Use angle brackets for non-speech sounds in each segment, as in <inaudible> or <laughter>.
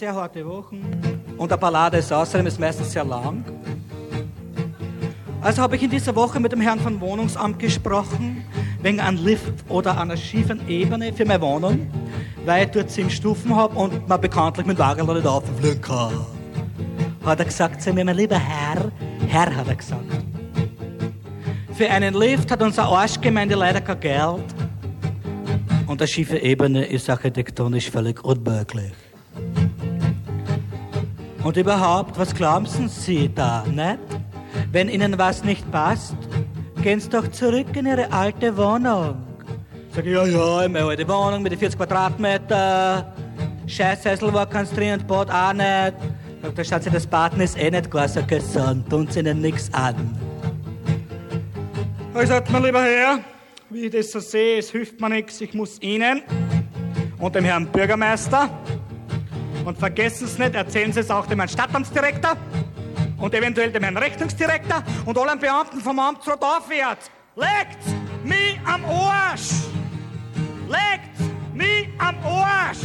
Sehr harte Wochen und ein Ballade ist außerdem ist meistens sehr lang. Also habe ich in dieser Woche mit dem Herrn vom Wohnungsamt gesprochen, wegen einem Lift oder einer schiefen Ebene für meine Wohnung, weil ich dort zehn Stufen habe und man bekanntlich mit Wagen nicht auffliegen kann. Hat er gesagt zu mir, mein lieber Herr, Herr hat er gesagt. Für einen Lift hat unsere Arschgemeinde leider kein Geld. Und eine schiefe Ebene ist architektonisch völlig unmöglich. Und überhaupt, was glauben Sie da, nicht? Wenn Ihnen was nicht passt, gehen Sie doch zurück in Ihre alte Wohnung. Sag ich, ja, ja, in meine alte Wohnung mit den 40 Quadratmeter. Scheißhäusl war keins drin und Bad auch nicht. Sagt der Schatz, das Baden ist eh nicht gar so gesund, tun Sie Ihnen nichts an. Ich sagte, mein lieber Herr, wie ich das so sehe, es hilft mir nichts, ich muss Ihnen und dem Herrn Bürgermeister und vergessen Sie nicht, erzählen Sie es auch dem Herrn Stadtamtsdirektor und eventuell dem Herrn Rechnungsdirektor und allen Beamten vom Amtsrat aufwärts. Legt mich am Arsch! Legt mich am Arsch!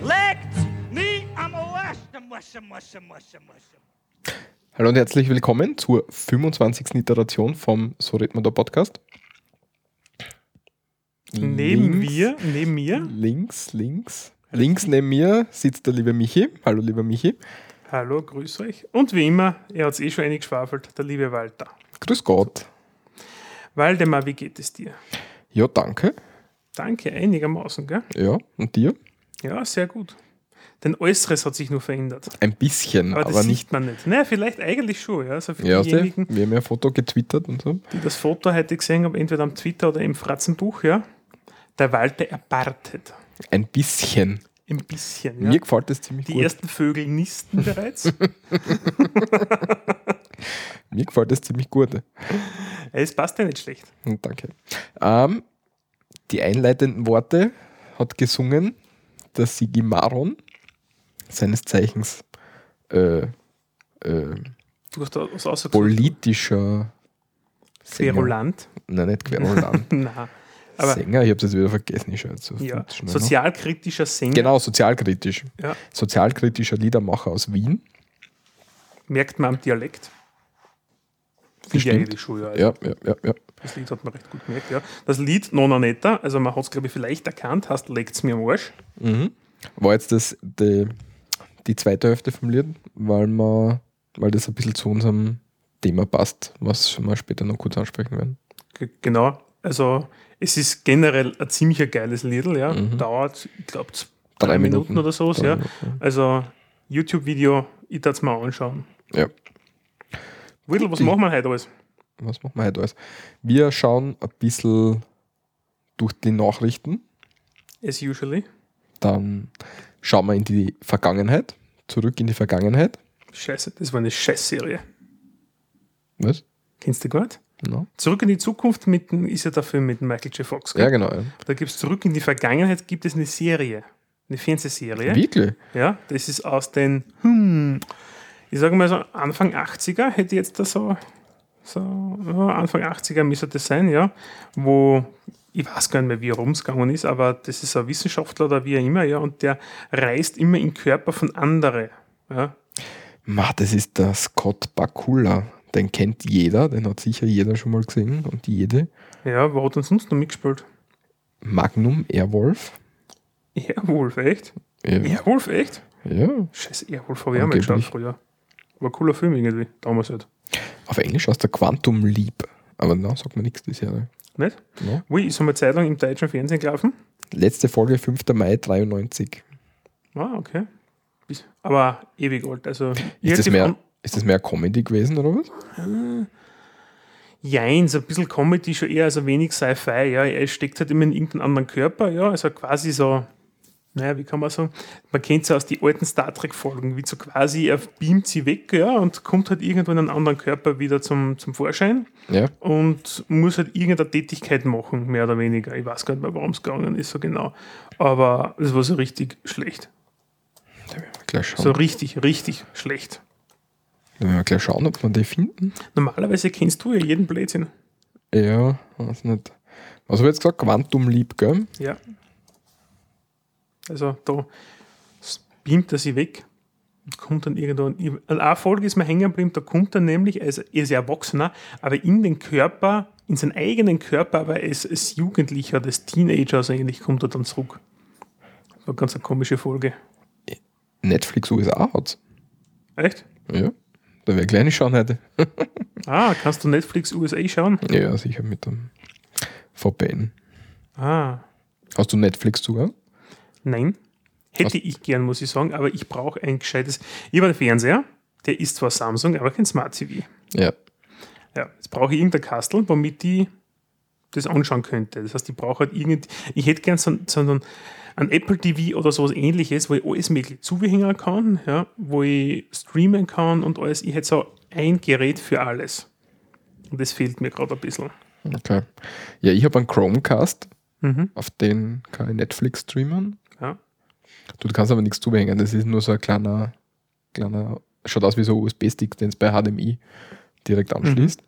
Legt mich am Arsch! Hallo und herzlich willkommen zur 25. Iteration vom So redet man da Podcast. Neben Links- mir, neben mir. Links, links. Links neben mir sitzt der liebe Michi. Hallo, lieber Michi. Hallo, grüß euch. Und wie immer, er hat es eh schon eingeschwafelt, der liebe Walter. Grüß Gott. Waldemar, wie geht es dir? Ja, danke. Danke, einigermaßen, gell? Ja, und dir? Ja, sehr gut. Dein Äußeres hat sich nur verändert. Ein bisschen, Aber aber, das nicht. sieht man nicht. Naja, vielleicht eigentlich schon, ja. Also für Ja, sie, diejenigen, wir haben ja ein Foto getwittert und so. die das Foto heute gesehen haben, entweder am Twitter oder im Fratzenbuch, ja. Der Walter erbartet. Ein bisschen. Ein bisschen, ja. Mir gefällt das ziemlich Die gut. ersten Vögel nisten bereits. <laughs> Mir gefällt das ziemlich gut. es passt ja nicht schlecht. Und Danke. Ähm, die einleitenden Worte hat gesungen der Sigi Maron, seines Zeichens äh, äh, politischer Sänger. Querulant. Nein, nicht <laughs> Querulant. Nein. Aber Sänger, ich habe das wieder vergessen. Ich jetzt so ja, schnell sozialkritischer Sänger. Genau, sozialkritisch. Ja, Sozialkritischer Liedermacher aus Wien. merkt man am Dialekt. Finde ich eigentlich schon, ja. Also Ja, ja, ja, ja. Das Lied hat man recht gut gemerkt, ja. Das Lied Nona Netta, also man hat es, glaube ich, vielleicht erkannt, heißt Legt's mir am Arsch. Mhm. War jetzt das die, die zweite Hälfte vom Lied, weil, man, weil das ein bisschen zu unserem Thema passt, was wir später noch kurz ansprechen werden. G genau. Also es ist generell ein ziemlich geiles Liedl, ja. Dauert, ich glaube, drei, Drei Minuten, Minuten. oder so, ja. Minuten, Also YouTube-Video, ich darf es mal anschauen. Ja. Widdl, was Guti. machen wir heute alles? Was machen wir heute alles? Wir schauen ein bisschen durch die Nachrichten, As usually. dann schauen wir in die Vergangenheit, zurück in die Vergangenheit. Scheiße, das war eine Scheißserie. Was? Kennst du gut? No. Zurück in die Zukunft mit, ist ja der Film mit Michael J. Fox. gell? Ja, genau. Ja. Da gibt es zurück in die Vergangenheit, gibt es eine Serie, eine Fernsehserie. Wirklich? Ja, das ist aus den, hm, ich sage mal so Anfang 80er, hätte jetzt da so, so Anfang 80er müsste das sein, ja, wo, ich weiß gar nicht mehr, wie er rumgegangen ist, aber das ist ein Wissenschaftler oder wie auch immer, ja, und der reist immer in Körper von anderen. Ja. Ma, das ist der Scott Bakula. Den kennt jeder, den hat sicher jeder schon mal gesehen und jede. ja, wo hat denn sonst noch mitgespielt? Magnum Airwolf. Airwolf, echt? Ja. Airwolf, echt? ja. Scheiße, Airwolf habe ich auch mal geschaut früher. War ein cooler Film irgendwie, damals halt. Auf Englisch heißt der Quantum Leap. Aber na, sagt mir nichts, die Serie. Nicht? No. Ui, ist einmal Zeit lang im deutschen Fernsehen gelaufen. Letzte Folge 5. Mai 93. Ah, okay. Aber ewig alt. Also Ist das, mehr, ist das mehr Comedy gewesen oder was? Jein, so ein bisschen Comedy schon eher, also wenig Sci-Fi, ja. Er steckt halt immer in irgendeinem anderen Körper, ja. Also quasi so, naja, wie kann man sagen? Man kennt es ja aus den alten Star Trek-Folgen, wie so quasi, er beamt sie weg, ja, und kommt halt irgendwo in einen anderen Körper wieder zum, zum Vorschein Ja. und muss halt irgendeine Tätigkeit machen, mehr oder weniger. Ich weiß gar nicht mehr, warum es gegangen ist, so genau. Aber es war so richtig schlecht. So richtig, richtig schlecht. Wir gleich schauen, ob wir die finden. Normalerweise kennst du ja jeden Blödsinn. Ja, weiß nicht. Was habe ich jetzt gesagt? Quantum Leap, gell? Ja. Also da beamt er sie weg. Und kommt dann irgendwo. Eine Folge ist mir hängen geblieben, da kommt er nämlich, also er ist Erwachsener, aber in den Körper, in seinen eigenen Körper, aber als, als Jugendlicher, als Teenager, also eigentlich kommt er dann zurück. War ganz eine komische Folge. Netflix USA hat's. Echt? Ja. Da wäre kleine schauen heute. <laughs> Ah, kannst du Netflix USA schauen? Ja, sicher mit dem VPN. Ah, Hast du Netflix Zugang? nein. Hätte ich gern, muss ich sagen, aber ich brauche ein gescheites. Ich habe einen Fernseher, der ist zwar Samsung, aber kein Smart TV. Ja. Ja, jetzt brauche ich irgendein Kastel, womit ich das anschauen könnte. Das heißt, ich brauche halt irgend, ich hätte gern so, so einen, ein Apple TV oder sowas ähnliches, wo ich alles mögliche zuhängen kann, ja, wo ich streamen kann und alles. Ich hätte so ein Gerät für alles. Und das fehlt mir gerade ein bisschen. Okay. Ja, ich habe einen Chromecast, Mhm. auf den kann ich Netflix streamen. Ja. Du kannst aber nichts zubehängen. Das ist nur so ein kleiner, kleiner, schaut aus wie so ein USB-Stick, den es bei HDMI direkt anschließt.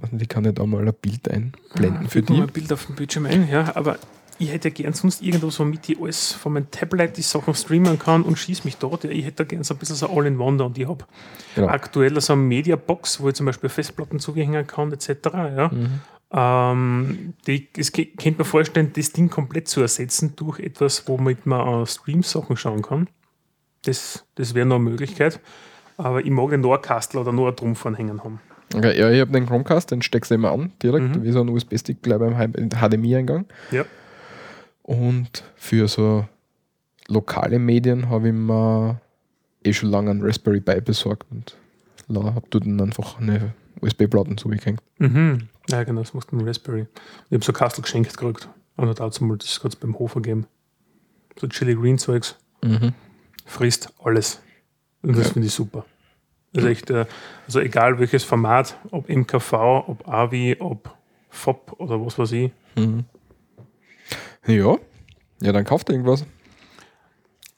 Also die kann ich da mal ein Bild einblenden für Fügt mir die. mal ein Bild auf dem Bildschirm ein, ja, aber ich hätte ja gern sonst irgendwo so mit die alles von meinem Tablet die Sachen streamen kann und schieß mich dort. Ich hätte gern so ein bisschen so All-in-One und ich habe Genau. aktuell so eine Media-Box, wo ich zum Beispiel Festplatten zuhängen kann, etc. Ja. Mhm. Ähm, die, es ge- könnte mir vorstellen, das Ding komplett zu ersetzen durch etwas, womit man an Stream-Sachen schauen kann. Das, das wäre noch eine Möglichkeit. Aber ich mag den Kastel oder nur Trumpf hängen haben. Okay, ja, ich habe den Chromecast, den steckst du immer an, direkt, Mhm. wie so ein USB-Stick gleich beim HDMI-Eingang. Ja. Und für so lokale Medien habe ich mir eh schon lange einen Raspberry Pi besorgt und habe dort dann einfach eine USB-Platten zugehängt. Mhm. Ja, genau, das macht ein Raspberry. Ich habe so Kastel geschenkt gekriegt. Und dazu mal das gerade beim Hofer gegeben. So Chili Green Zeugs. Mhm. Frisst alles. Und das Ja. finde ich super. Also echt, äh, also egal welches Format, ob MKV, ob AVI, ob FOP oder was weiß ich. Mhm. Ja. Ja, dann kauft er irgendwas.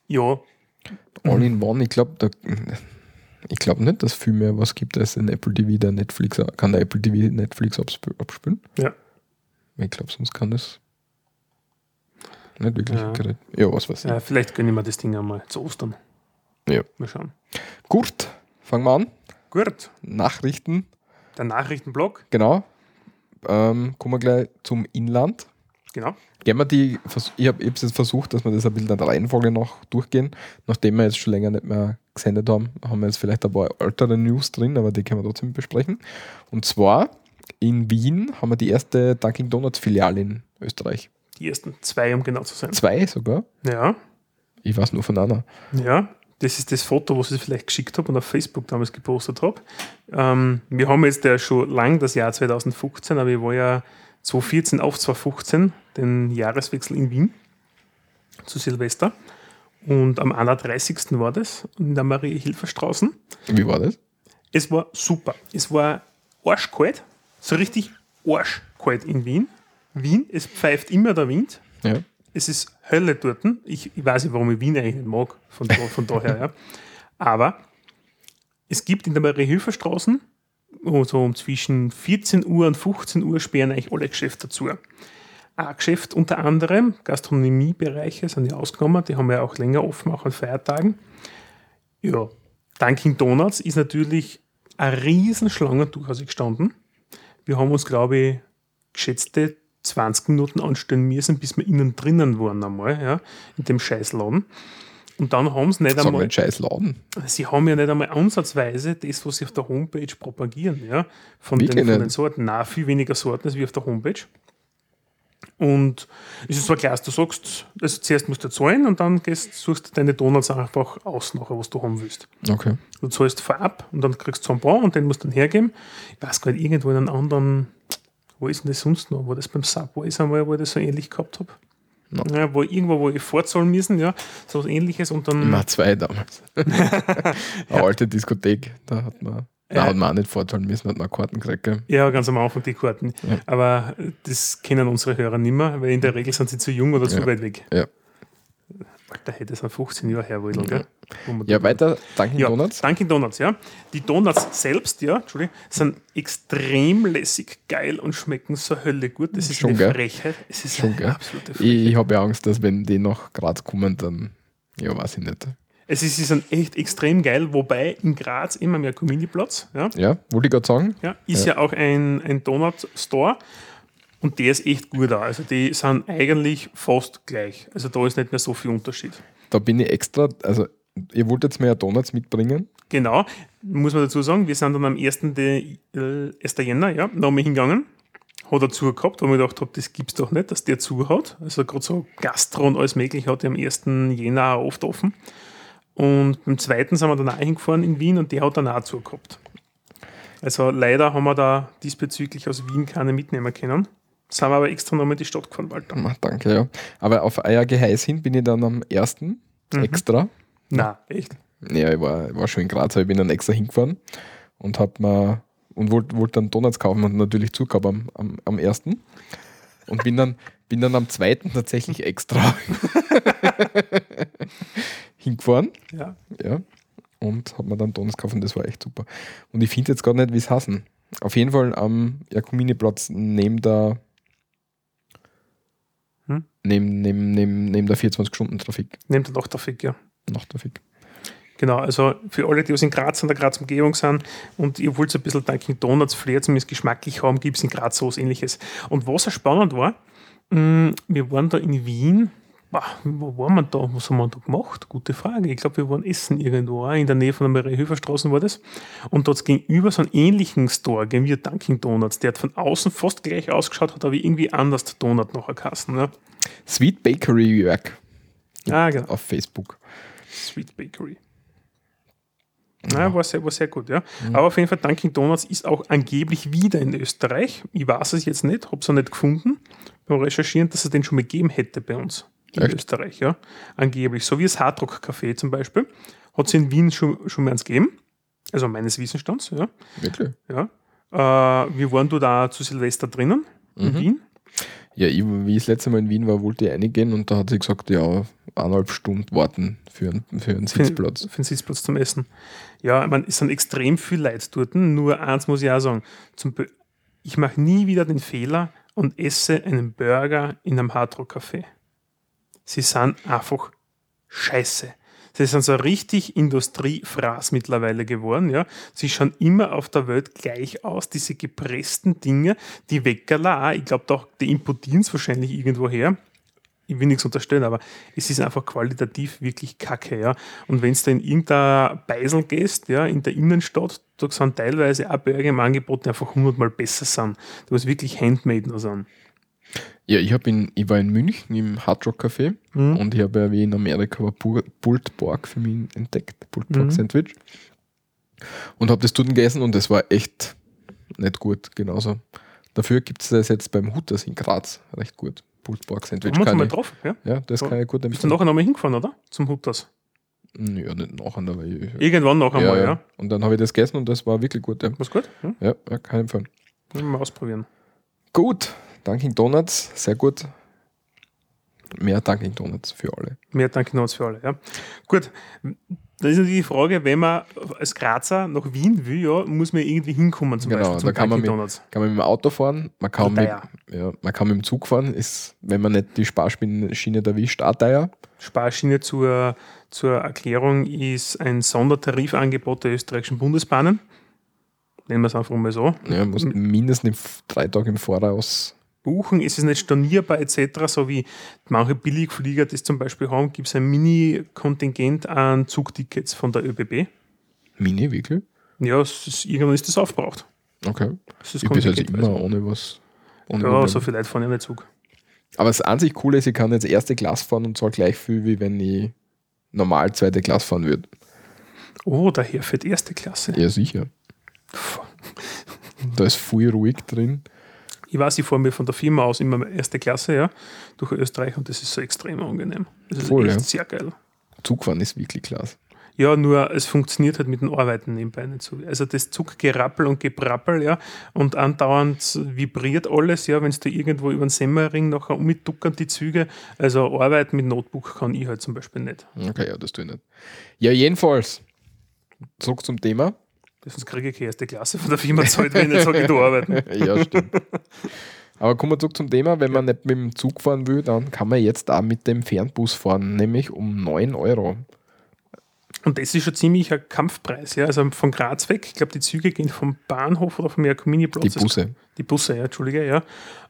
Ja, All in one, ich glaube, ich glaube nicht, dass viel mehr was gibt als ein Apple TV, der Netflix, kann der Apple TV Netflix absp- abspielen? Ja. Ich glaube, sonst kann das nicht wirklich. Ja. Ja, was weiß ich. ja, vielleicht gönne ich mir das Ding einmal zu Ostern. Ja. Mal schauen. Gut, fangen wir an. Gut, Nachrichten, der Nachrichtenblock, genau. Ähm, kommen wir gleich zum Inland. genau. Gehen wir die, ich habe jetzt versucht, dass wir das ein bisschen in der Reihenfolge noch durchgehen. Nachdem wir jetzt schon länger nicht mehr gesendet haben, haben wir jetzt vielleicht ein paar ältere News drin, aber die können wir trotzdem besprechen. Und zwar in Wien haben wir die erste Dunkin' Donuts Filiale in Österreich. Die ersten zwei, um genau zu sein. Zwei sogar. Ja, Ich weiß nur von einer. Ja, das ist das Foto, was ich vielleicht geschickt habe und auf Facebook damals gepostet habe. Ähm, wir haben jetzt ja schon lang das Jahr 2015, aber ich war ja 2014 auf 2015, den Jahreswechsel in Wien zu Silvester. Und am 31. war das in der Marie-Hilfer-Straßen. Wie war das? Es war super. Es war arschkalt, so richtig arschkalt in Wien. Wien, es pfeift immer der Wind. Ja. Es ist Hölle dort. Ich, ich weiß nicht, warum ich Wien eigentlich nicht mag, von, da, von daher. Ja. <laughs> Aber es gibt in der Marie-Hilfer-Straßen, so um zwischen 14 Uhr und 15 Uhr sperren eigentlich alle Geschäfte dazu. Ein Geschäft unter anderem, Gastronomiebereiche sind ja ausgenommen, die haben ja auch länger offen, auch an Feiertagen. Ja, Dunkin' Donuts ist natürlich eine Riesenschlange durchaus gestanden. Wir haben uns, glaube ich, geschätzte 20 Minuten anstellen müssen, bis wir innen drinnen waren einmal, ja, in dem Scheißladen. Und dann haben sie nicht mal einmal, einen scheiß Laden. sie haben ja nicht einmal ansatzweise das, was sie auf der Homepage propagieren, ja, von, den, von den? Sorten. Nein, viel weniger Sorten als wie auf der Homepage. Und es ist zwar klar, du sagst, also zuerst musst du zahlen und dann gehst, suchst du deine Donuts einfach aus, nachher, was du haben willst. Okay. Du zahlst vorab und dann kriegst du ein paar und den musst du dann hergeben. Ich weiß nicht, irgendwo in einem anderen, wo ist denn das sonst noch? War das beim Subway einmal, wo ich das so ähnlich gehabt habe? Ja, wo irgendwo, wo ich vorzahlen müssen, ja, so was ähnliches und dann. Immer zwei damals. <laughs> Eine alte Diskothek, da hat man, da Ja. hat man auch nicht vorzahlen müssen, hat man Karten gekriegt. gell? Ja, ganz am Anfang die Karten. Ja. Aber äh, das kennen unsere Hörer nicht mehr, weil in der Regel sind sie zu jung oder zu Ja. weit weg. Ja. Da hätte es an 15 Jahre her wollen, gell? Ja, weiter, Dunkin' Ja, Donuts. Dunkin' Donuts, ja. Die Donuts selbst, ja, Entschuldigung, sind extrem lässig, geil und schmecken so Hölle gut. Das ist Schon eine. Frechheit. Es ist Schon eine absolute Ich, Frechheit. ich habe ja Angst, dass wenn die nach Graz kommen, dann, ja, weiß ich nicht. Es ist, sie sind echt extrem geil, wobei in Graz immer mehr Community-Platz. Ja, Ja, wollte ich gerade sagen. ja, ist ja, auch ein, ein Donut-Store und der ist echt gut da. Also die sind eigentlich fast gleich. Also da ist nicht mehr so viel Unterschied. Da bin ich extra, also ihr wolltet mir ja Donuts mitbringen. Genau, muss man dazu sagen, wir sind dann am 1. De, äh, 1. Jänner ja, nochmal hingegangen. Hat er zu gehabt, wo ich gedacht habe, das gibt's doch nicht, dass der zu hat. Also gerade so Gastro und alles mögliche hat er am 1. Jänner auch oft offen. Und beim zweiten sind wir dann auch hingefahren in Wien und der hat dann auch zu gehabt. Also leider haben wir da diesbezüglich aus Wien keine mitnehmen können. Sind wir aber extra nochmal in die Stadt gefahren, Walter. Danke, ja. Aber auf euer Geheiß hin bin ich dann am ersten extra. Na, echt? Ja, ich war, ich war schon in Graz, aber ich bin dann extra hingefahren und hab mir und wollte wollt dann Donuts kaufen und natürlich zugab am, am, am ersten. Und bin dann, <laughs> bin dann am zweiten tatsächlich extra <laughs> hingefahren. Ja. Ja. Und hab mir dann Donuts gekauft und das war echt super. Und ich finde jetzt gar nicht, wie es hassen. Auf jeden Fall am Jakominiplatz neben der Hm? neben, neben, neben, neben der 24-Stunden-Trafik. Nehmt ihr doch Trafik, ja. Nachttrafik. Genau, also für alle, die aus in Graz und der Graz-Umgebung sind und ihr wollt so ein bisschen Dunkin' Donuts Flair zumindest geschmacklich haben, gibt es in Graz so was ähnliches. Und was auch spannend war, mh, wir waren da in Wien, wo waren wir da, was haben wir da gemacht? Gute Frage. Ich glaube, wir waren essen irgendwo, in der Nähe von der Marie-Höfer-Straße war das. Und dort gegenüber so einen ähnlichen Store, gehen wir Dunkin' Donuts, der hat von außen fast gleich ausgeschaut, hat aber irgendwie anders Donut nachher Kassen. Ne? Sweet Bakery Jörg Ah, genau. auf Facebook. Sweet Bakery. Ja, war, sehr, war sehr gut, ja. Aber auf jeden Fall, Dunkin' Donuts ist auch angeblich wieder in Österreich. Ich weiß es jetzt nicht, habe es auch nicht gefunden beim Recherchieren, dass es den schon mal gegeben hätte bei uns in Echt? Österreich, ja. Angeblich. So wie das Hardrock Café zum Beispiel. Hat es in Wien schon, schon mal eins gegeben. Also meines Wissensstands, ja. Wirklich? ja. Äh, wir waren da zu Silvester drinnen in Wien. Ja, ich, wie ich das letzte Mal in Wien war, wollte ich reingehen und da hat sie gesagt, ja, eineinhalb Stunden warten für, einen- für einen Sitzplatz. Für, einen Sitzplatz zum Essen. Ja, meine, es sind extrem viele Leute dort. Nur eins muss ich auch sagen: Be Ich mache nie wieder den Fehler und esse einen Burger in einem Hardrock-Café. Sie sind einfach scheiße. Sie sind so richtig Industriefraß mittlerweile geworden. Ja. Sie schauen immer auf der Welt gleich aus, diese gepressten Dinge, die Weckerla, auch. ich glaube, doch, die importieren es wahrscheinlich irgendwo her ich will nichts unterstellen, aber es ist einfach qualitativ wirklich kacke, ja. Und wenn du in irgendein Beisel gehst, ja, in der Innenstadt, da sind teilweise auch Burger im Angebot, die einfach hundertmal besser sind. Die was wirklich handmade noch sind. Ja, ich, hab in, ich war in München im Hard Rock Café Mhm. und ich habe ja wie in Amerika war Pu- Pulled Pork für mich entdeckt, Pulled Pork Mhm. Sandwich. Und habe das dort gegessen und das war echt nicht gut, genauso. Dafür gibt es das jetzt beim Hutters in Graz recht gut. Pulled Sandwich uns kann mal drauf, ja? Ja, das kann ich gut Bist du empfehlen. nachher nochmal hingefahren, oder? Zum Hutters. Ja, nicht nachher, aber ich, Irgendwann noch einmal, ja. Und dann habe ich das gegessen und das war wirklich gut. Ja, Was gut? Ja? ja, ja kann ich empfehlen. Mal ausprobieren. Gut, Dunkin' Donuts, sehr gut. Mehr Dunkin' Donuts für alle. Mehr Dunkin' Donuts für alle, ja. Gut, da ist natürlich die Frage, wenn man als Grazer nach Wien will, ja, muss man irgendwie hinkommen zum Genau, Beispiel zum da kann man mit-. Kann man mit dem Auto fahren, man kann, mit, ja, man kann mit dem Zug fahren, ist, wenn man nicht die Sparschiene erwischt, auch teuer. Sparschiene zur, zur Erklärung ist ein Sondertarifangebot der österreichischen Bundesbahnen. Nennen wir es einfach mal so. Ja, muss mindestens drei Tage im Voraus. Buchen, ist es nicht stornierbar etc., so wie manche Billigflieger das zum Beispiel haben, gibt es ein Mini-Kontingent an Zugtickets von der ÖBB. Mini, wirklich? Ja, ist, irgendwann ist das aufgebraucht. Okay. Das ist Ich bin also Kontingent. immer ohne was. Ohne ja, Probleme. so viel Leute fahren ja nicht Zug. Aber das an sich coole ist, ich kann jetzt erste Klasse fahren und zwar gleich viel, wie wenn ich normal zweite Klasse fahren würde. Oh, daher fährt erste Klasse. Ja, sicher. Da ist viel ruhig drin. Ich weiß, ich fahre mir von der Firma aus immer erste Klasse, ja, durch Österreich und das ist so extrem angenehm. Das ist Voll, echt ja. sehr geil. Zugfahren ist wirklich klasse. Ja, nur es funktioniert halt mit dem Arbeiten nebenbei nicht so. Also das Zuggerappel und Geprappel, ja, und andauernd vibriert alles, ja, wenn es da irgendwo über den Semmering nachher umduckern die Züge. Also arbeiten mit Notebook kann ich halt zum Beispiel nicht. Okay, ja, das tue ich nicht. Ja, jedenfalls. Zurück zum Thema. Sonst kriege ich erste Klasse von der Firma zahlt, wenn ich nicht sage, ich arbeiten. <laughs> ja, stimmt. Aber kommen wir zurück zum Thema. Wenn man nicht mit dem Zug fahren will, dann kann man jetzt auch mit dem Fernbus fahren, nämlich um 9 Euro. Und das ist schon ziemlich ein Kampfpreis. Ja? Also von Graz weg, ich glaube, die Züge gehen vom Bahnhof oder vom Jakominiplatz. Die Busse. Die Busse, ja, Entschuldige, ja.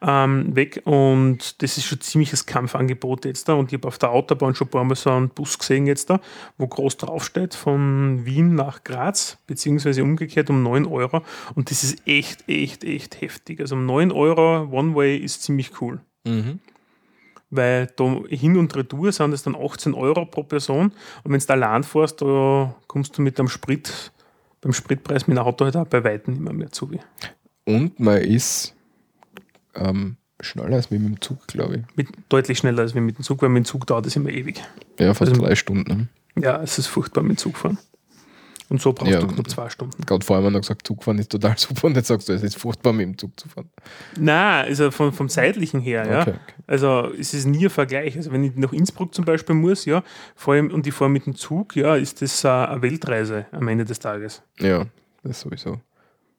Ähm, weg. Und das ist schon ziemliches Kampfangebot jetzt da. Und ich habe auf der Autobahn schon ein paar Mal so einen Bus gesehen jetzt da, wo groß draufsteht, von Wien nach Graz, beziehungsweise umgekehrt um 9 Euro. Und das ist echt, echt, echt heftig. Also um 9 Euro One-Way ist ziemlich cool Mhm. Weil da hin und retour sind es dann 18 Euro pro Person und wenn du allein fährst, da kommst du mit dem Sprit, beim Spritpreis mit dem Auto halt auch bei Weitem immer mehr zu. Und man ist ähm, schneller als mit dem Zug, glaube ich. Mit, deutlich schneller als mit dem Zug, weil mit dem Zug dauert es immer ewig. Ja, fast Also- drei Stunden. Ja, es ist furchtbar mit dem Zug fahren. Und so brauchst Ja. du knapp zwei Stunden. Gerade vorher haben wir noch gesagt, Zugfahren ist total super und jetzt sagst du, es ist furchtbar mit dem Zug zu fahren. Nein, also von, vom zeitlichen her, ja. Okay, okay. Also es ist nie ein Vergleich. Also wenn ich nach Innsbruck zum Beispiel muss, ja, vor allem und ich fahre mit dem Zug, ja, ist das äh, eine Weltreise am Ende des Tages. Ja, das sowieso.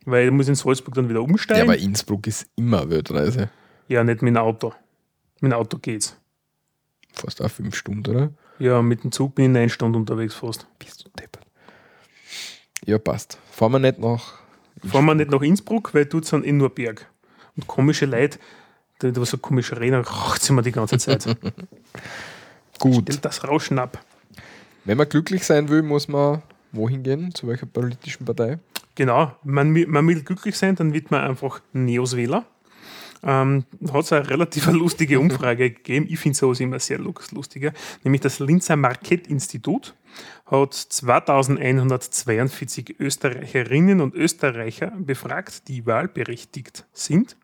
Weil ich muss in Salzburg dann wieder Ja, umsteigen. aber Innsbruck ist immer eine Weltreise. Ja, nicht mit dem Auto. Mit dem Auto geht's. Fast auch fünf Stunden, oder? Ja, mit dem Zug bin ich neun Stunden unterwegs fast. Bist du deppert. Ja, passt. Fahren wir nicht nach. Fahren wir nicht nach Innsbruck, weil dort sind eh nur Berg. Und komische Leute, da so komische reden, raucht sie mir die ganze Zeit. <laughs> Gut. Stellt das Rauschen ab. Wenn man glücklich sein will, muss man wohin gehen? Zu welcher politischen Partei? Genau, man, man will glücklich sein, dann wird man einfach Neos-Wähler. Ähm, hat es eine relativ <laughs> lustige Umfrage gegeben. Ich finde sowas immer sehr lustiger. Nämlich das Linzer Markett-Institut hat 2142 Österreicherinnen und Österreicher befragt, die wahlberechtigt sind.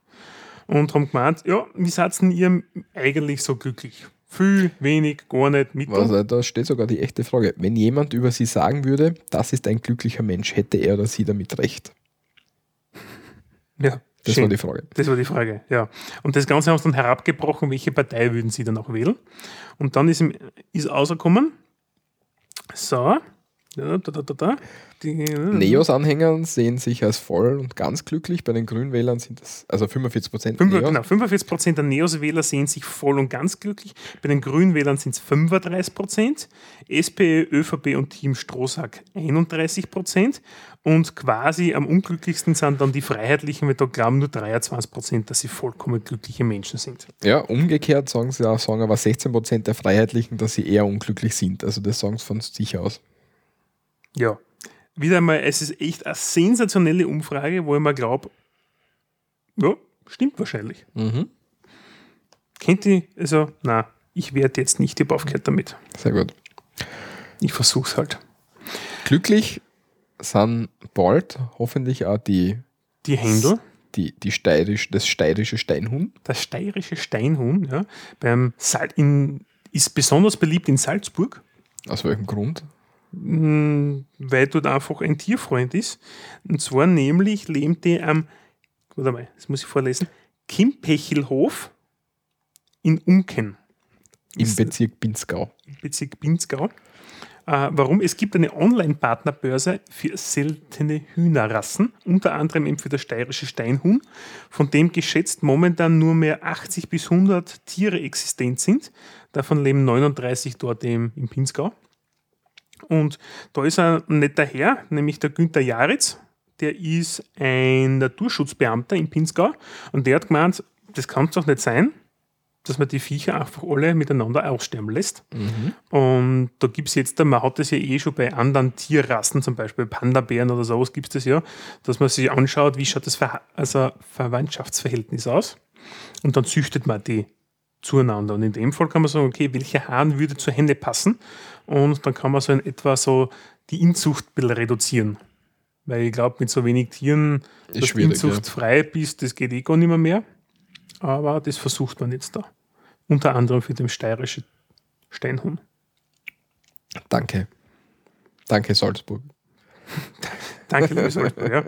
Und haben gemeint, ja, wie seid denn ihr eigentlich so glücklich? Viel, wenig, gar nicht, mittel. Also, da steht sogar die echte Frage. Wenn jemand über sie sagen würde, das ist ein glücklicher Mensch, hätte er oder sie damit recht? Ja, Das schön. war die Frage. Das war die Frage, ja. Und das Ganze haben sie dann herabgebrochen, welche Partei würden sie dann auch wählen. Und dann ist, ihm, ist rausgekommen, so, ja, da, da, da, da, die, Neos-Anhänger sehen sich als voll und ganz glücklich. Bei den Grünwählern sind es also 45 Prozent. Genau, 45% der Neos-Wähler sehen sich voll und ganz glücklich. Bei den Grünwählern sind es 35%, SPÖ, ÖVP und Team Strohsack 31%. Und quasi am unglücklichsten sind dann die Freiheitlichen, weil da glauben nur 23%, dass sie vollkommen glückliche Menschen sind. Ja, umgekehrt sagen sie auch, sagen aber 16 Prozent der Freiheitlichen, dass sie eher unglücklich sind. Also das sagen sie von sich aus. Ja. Wieder einmal, es ist echt eine sensationelle Umfrage, wo ich mir glaube, ja, stimmt wahrscheinlich. Mhm. Kennt ihr, also, na, ich werde jetzt nicht, ich habe aufgehört damit. Sehr gut. Ich versuch's halt. Glücklich sind bald hoffentlich auch die, Die Händel, die, die steirisch, das steirische Steinhuhn. das steirische Steinhuhn, ja, beim Sal in, ist besonders beliebt in Salzburg, Aus welchem Grund? Weil dort einfach ein Tierfreund ist. Und zwar nämlich lebt er am, warte mal, das muss ich vorlesen, Kimpechelhof in Unken. Im Bezirk Pinzgau. Bezirk Pinzgau. Äh, warum? Es gibt eine Online-Partnerbörse für seltene Hühnerrassen, unter anderem eben für das steirische Steinhuhn, von dem geschätzt momentan nur mehr 80 bis 100 Tiere existent sind. Davon leben 39 dort im, im Pinzgau. Und da ist ein netter Herr, nämlich der Günther Jaritz. Der ist ein Naturschutzbeamter in Pinzgau und der hat gemeint, das kann es doch nicht sein, dass man die Viecher einfach alle miteinander aussterben lässt. Und da gibt es jetzt, man hat das ja eh schon bei anderen Tierrassen, zum Beispiel Panda-Bären oder sowas gibt es das ja, dass man sich anschaut, wie schaut das Ver also Verwandtschaftsverhältnis aus. Und dann züchtet man die zueinander. Und in dem Fall kann man sagen, okay, welcher Hahn würde zur Henne passen? Und dann kann man so in etwa so die Inzucht ein bisschen reduzieren. Weil ich glaube, mit so wenig Tieren, Ist dass du inzuchtfrei bist, das geht eh gar nicht mehr, mehr. Aber das versucht man jetzt da. Unter anderem für den steirischen Steinhuhn. Danke. Danke, Salzburg. <laughs> Danke, liebe Salzburg. Ja.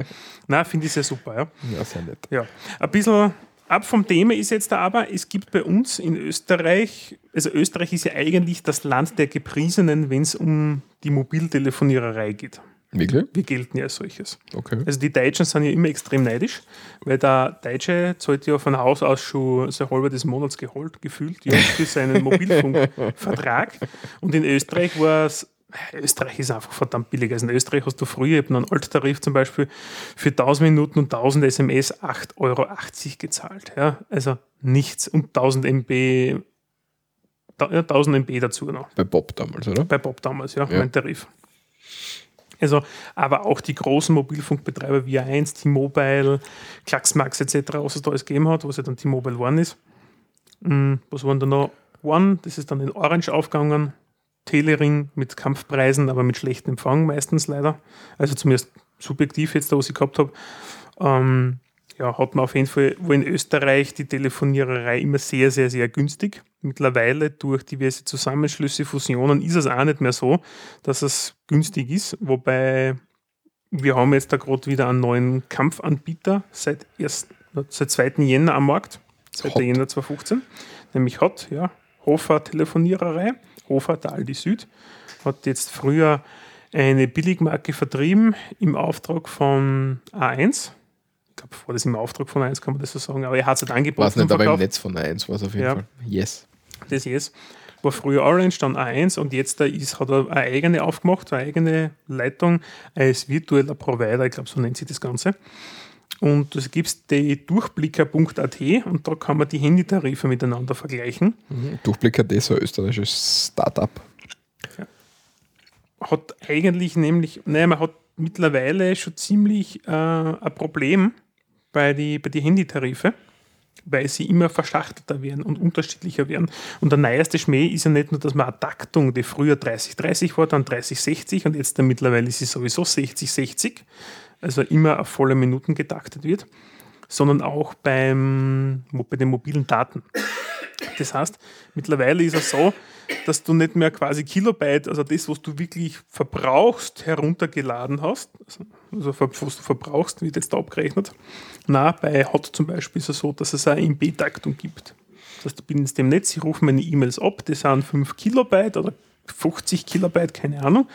Na, finde ich sehr super. Ja. Ja, sehr nett. Ja. Ein bisschen ab vom Thema ist jetzt da aber, es gibt bei uns in Österreich, also Österreich ist ja eigentlich das Land der Gepriesenen, wenn es um die Mobiltelefoniererei geht. Wirklich? Wir gelten ja als solches. Okay. Also die Deutschen sind ja immer extrem neidisch, weil der Deutsche zahlt ja von Haus aus schon sein halber des Monats Gehalt gefühlt ja, für seinen Mobilfunkvertrag. <laughs> Und in Österreich war es Österreich ist einfach verdammt billig. Also in Österreich hast du früher eben einen Alttarif zum Beispiel für 1000 Minuten und 1000 SMS 8,80 Euro gezahlt. Ja? Also nichts und 1000 MB, da- ja, 1000 MB dazu noch. Bei Bob damals, oder? Bei Bob damals, ja, Ja. mein Tarif. Also, aber auch die großen Mobilfunkbetreiber wie 1, T-Mobile, Klaxmax etc., was es da alles gegeben hat, was ja dann T-Mobile One ist. Mm, Was waren da noch? One, das ist dann in Orange aufgegangen. Telering mit Kampfpreisen, aber mit schlechtem Empfang meistens leider. Also zumindest subjektiv jetzt, da was ich gehabt habe. Ähm, ja, hat man auf jeden Fall, wo in Österreich die Telefoniererei immer sehr, sehr, sehr günstig. Mittlerweile durch diverse Zusammenschlüsse, Fusionen ist es auch nicht mehr so, dass es günstig ist. Wobei wir haben jetzt da gerade wieder einen neuen Kampfanbieter seit, erst, seit 2. Jänner am Markt, seit Hot. Jänner 2015, nämlich Hot, ja, Hofer Telefoniererei, Hofer der Aldi Süd, hat jetzt früher eine Billigmarke vertrieben im Auftrag von A1. Ich glaube, vor das im Auftrag von A1 kann man das so sagen, aber er hat es halt angeboten. Weiß nicht, zum aber im. Netz von 1 war es auf jeden Ja. Fall. Yes. Das Yes. War früher Orange, dann A1 und jetzt da ist, hat er eine eigene aufgemacht, eine eigene Leitung als virtueller Provider, ich glaube, so nennt sich das Ganze. Und es gibt die durchblicker.at und da kann man die Handytarife miteinander vergleichen. Durchblick hat das so ein österreichisches Startup. Hat eigentlich nämlich, naja, man hat mittlerweile schon ziemlich äh, ein Problem bei die, bei die Handytarife, weil sie immer verschachtelter werden und unterschiedlicher werden. Und der neueste Schmäh ist ja nicht nur, dass man eine Taktung, die früher 30-30 war, dann 30-60 und jetzt dann mittlerweile ist sie sowieso 60-60, also immer auf volle Minuten getaktet wird, sondern auch beim, bei den mobilen Daten. Das heißt, mittlerweile ist es so, dass du nicht mehr quasi Kilobyte, also das, was du wirklich verbrauchst, heruntergeladen hast, also, also was du verbrauchst, wird jetzt da abgerechnet. Na, bei Hot zum Beispiel ist es so, dass es eine MB-Taktung gibt. Das heißt, du bist im Netz, ich rufe meine E-Mails ab, das sind 5 Kilobyte oder 50 Kilobyte, keine Ahnung,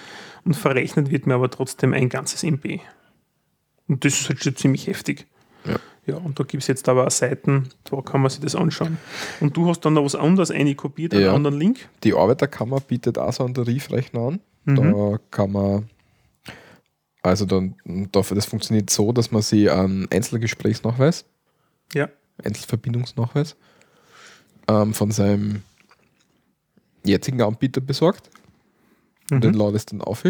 und verrechnet wird mir aber trotzdem ein ganzes MB. Und das ist halt schon ziemlich heftig. Ja. Ja, und da gibt es jetzt aber auch Seiten, da kann man sich das anschauen. Und du hast dann noch was anderes einkopiert, einen Ja. anderen Link. Die Arbeiterkammer bietet auch so einen Tarifrechner an. Mhm. Da kann man, also dann, das funktioniert so, dass man sich einen Einzelgesprächsnachweis, Ja. Einzelverbindungsnachweis ähm, von seinem jetzigen Anbieter besorgt. Und den Mhm. ladest dann auf.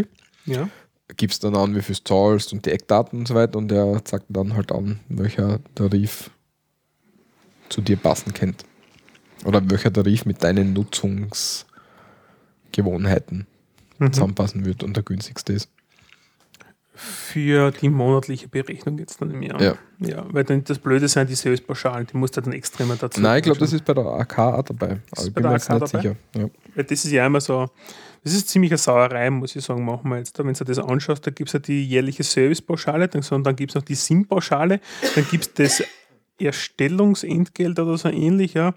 Ja. Gibst dann an, wie viel du zahlst und die Eckdaten und so weiter. Und der zeigt dann halt an, welcher Tarif zu dir passen könnte. Oder welcher Tarif mit deinen Nutzungsgewohnheiten Mhm. zusammenpassen wird und der günstigste ist. Für die monatliche Berechnung jetzt dann im Jahr. Ja. ja. Weil dann das Blöde sind die Servicepauschalen, die musst du dann extra immer dazu. Nein, ich glaube, das ist bei der AK auch dabei. Ist ich bei bin der mir jetzt nicht dabei? sicher. Ja. Das ist ja immer so, das ist ziemlich eine Sauerei, muss ich sagen, machen wir jetzt. Wenn du das anschaust, da gibt es ja die jährliche Servicepauschale, dann, dann gibt es noch die SIM-Pauschale, dann gibt es das Erstellungsentgelt oder so ähnlich, ja.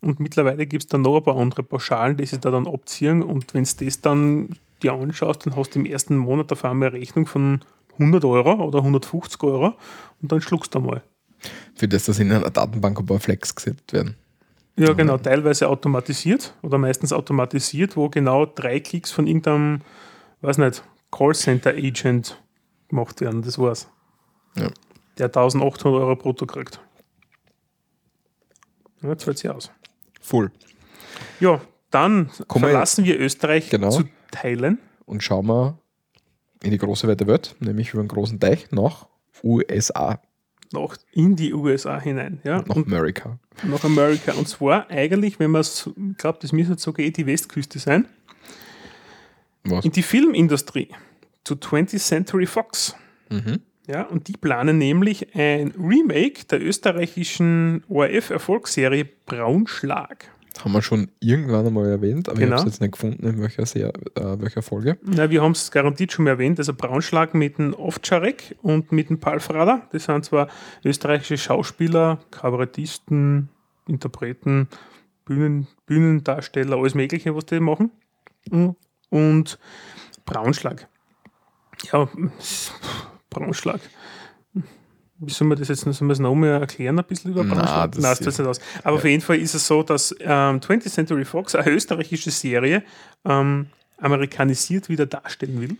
Und mittlerweile gibt es dann noch ein paar andere Pauschalen, die sich da dann abziehen. Und wenn du das dann dir anschaust, dann hast du im ersten Monat auf einmal eine Rechnung von 100 Euro oder 150 Euro und dann schluckst du mal. Für das, dass in einer Datenbank ein paar Flex gesetzt werden. Ja, genau, teilweise automatisiert oder meistens automatisiert, wo genau drei Klicks von irgendeinem, weiß nicht, Callcenter-Agent gemacht werden. Das war's. Ja. Der 1800 Euro brutto kriegt. Ja, jetzt fällt sie aus. Full. Ja, dann Kommen verlassen wir Österreich Genau. zu Teilen. Und schauen wir in die große weite Welt, nämlich über den großen Teich nach USA, Nach in die USA hinein. Ja? nach Und Amerika. nach Amerika. Und zwar eigentlich, wenn man es glaubt, das müsste sogar eh die Westküste sein, Was? in die Filmindustrie zu 20th Century Fox. Mhm. Ja, und die planen nämlich ein Remake der österreichischen ORF-Erfolgsserie Braunschlag. Haben wir schon irgendwann einmal erwähnt, aber ich Genau. habe es jetzt nicht gefunden, in welcher, Ser äh, welcher Folge. Na, wir haben es garantiert schon mal erwähnt, also Braunschlag mit dem Ovtcharek und mit dem Palfrader. Das sind zwar österreichische Schauspieler, Kabarettisten, Interpreten, Bühnen, Bühnendarsteller, alles Mögliche, was die machen. Und Braunschlag. Ja, Braunschlag. Wie soll man das jetzt soll man das noch mal erklären, ein bisschen über das Nein, das ist- tut nicht aus. Aber auf jeden Fall ist es so, dass ähm, 20th Century Fox, eine österreichische Serie, ähm, amerikanisiert wieder darstellen will.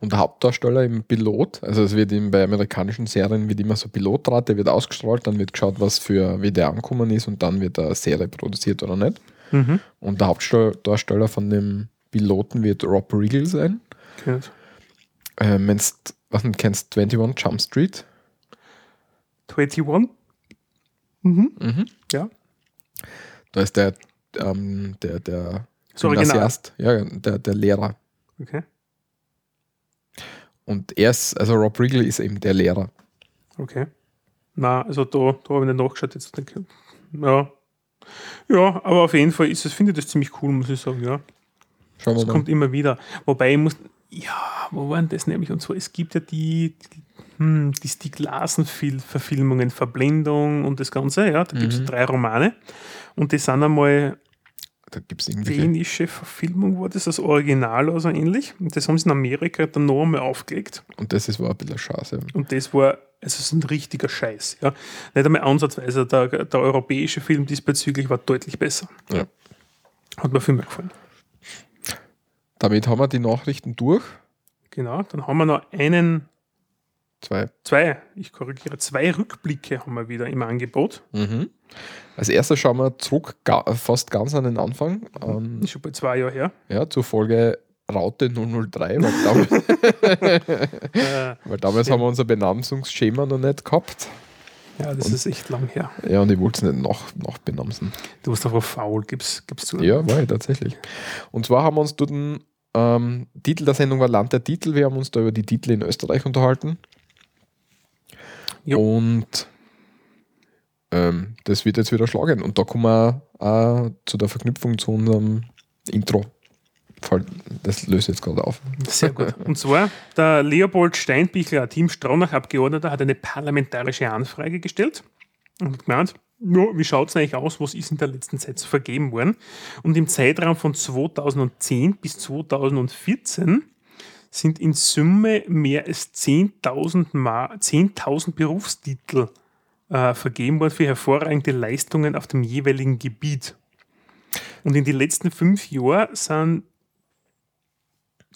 Und der Hauptdarsteller im Pilot, also es wird ihm bei amerikanischen Serien wird immer so Pilotrat, der wird ausgestrahlt, dann wird geschaut, was für wie der angekommen ist und dann wird eine Serie produziert oder nicht. Mhm. Und der Hauptdarsteller von dem Piloten wird Rob Riggle sein. Okay. Ähm, wenn's, was du kennst, 21 Jump Street. 21? Mhm. Mhm. Ja. Da ist der, ähm, der, der. Gymnasiast, ja, der, der Lehrer. Okay. Und er ist, also Rob Riggle ist eben der Lehrer. Okay. Na, also da, da habe ich nicht nachgeschaut. Jetzt denke ich, ja. Ja, aber auf jeden Fall ist es, finde ich das ziemlich cool, muss ich sagen, ja. Schauen wir Das mal. kommt immer wieder. Wobei ich muss, ja, wo waren das nämlich? Und zwar, es gibt ja die, die, hm, die Stieg Larsen-Verfilmungen, Verblendung und das Ganze, ja. Da gibt es Mhm. drei Romane. Und die sind einmal Da gibt es irgendwelche. dänische Verfilmung, war das das Original oder so ähnlich. Und das haben sie in Amerika dann noch einmal aufgelegt. Und das ist war ein bisschen schade. Und das war, also es ist ein richtiger Scheiß. Ja. Nicht einmal ansatzweise. Der, der europäische Film diesbezüglich war deutlich besser. Ja. Hat mir viel mehr gefallen. Damit haben wir die Nachrichten durch. Genau. Dann haben wir noch einen, Zwei. zwei, ich korrigiere, zwei Rückblicke haben wir wieder im Angebot. Mhm. Als erstes schauen wir zurück, ga, fast ganz an den Anfang, an, <laughs> Ist schon bei zwei Jahren her. ja, zur Folge Raute 003, weil damals, <laughs> <laughs> weil damals haben wir unser Benamsungsschema noch nicht gehabt. Ja, das ist echt lang her. Ja, und ich wollte es nicht nach, nachbenamsen. Du warst einfach faul, gib's, gib's zu. Ja, war ich tatsächlich. Und zwar haben wir uns dort einen ähm, Titel der Sendung war Land der Titel. Wir haben uns da über die Titel in Österreich unterhalten. Jo. Und ähm, das wird jetzt wieder schlagen. Und da kommen wir auch zu der Verknüpfung zu unserem Intro. Das löst jetzt gerade auf. Sehr gut. <laughs> Und zwar, der Leopold Steinbichler, ein Team Stronach-Abgeordneter, hat eine parlamentarische Anfrage gestellt und hat gemeint, ja, wie schaut es eigentlich aus, was ist in der letzten Zeit so vergeben worden? Und im Zeitraum von 2010 bis 2014 sind in Summe mehr als 10.000 Ma- 10.000 Berufstitel äh, vergeben worden für hervorragende Leistungen auf dem jeweiligen Gebiet. Und in den letzten fünf Jahren sind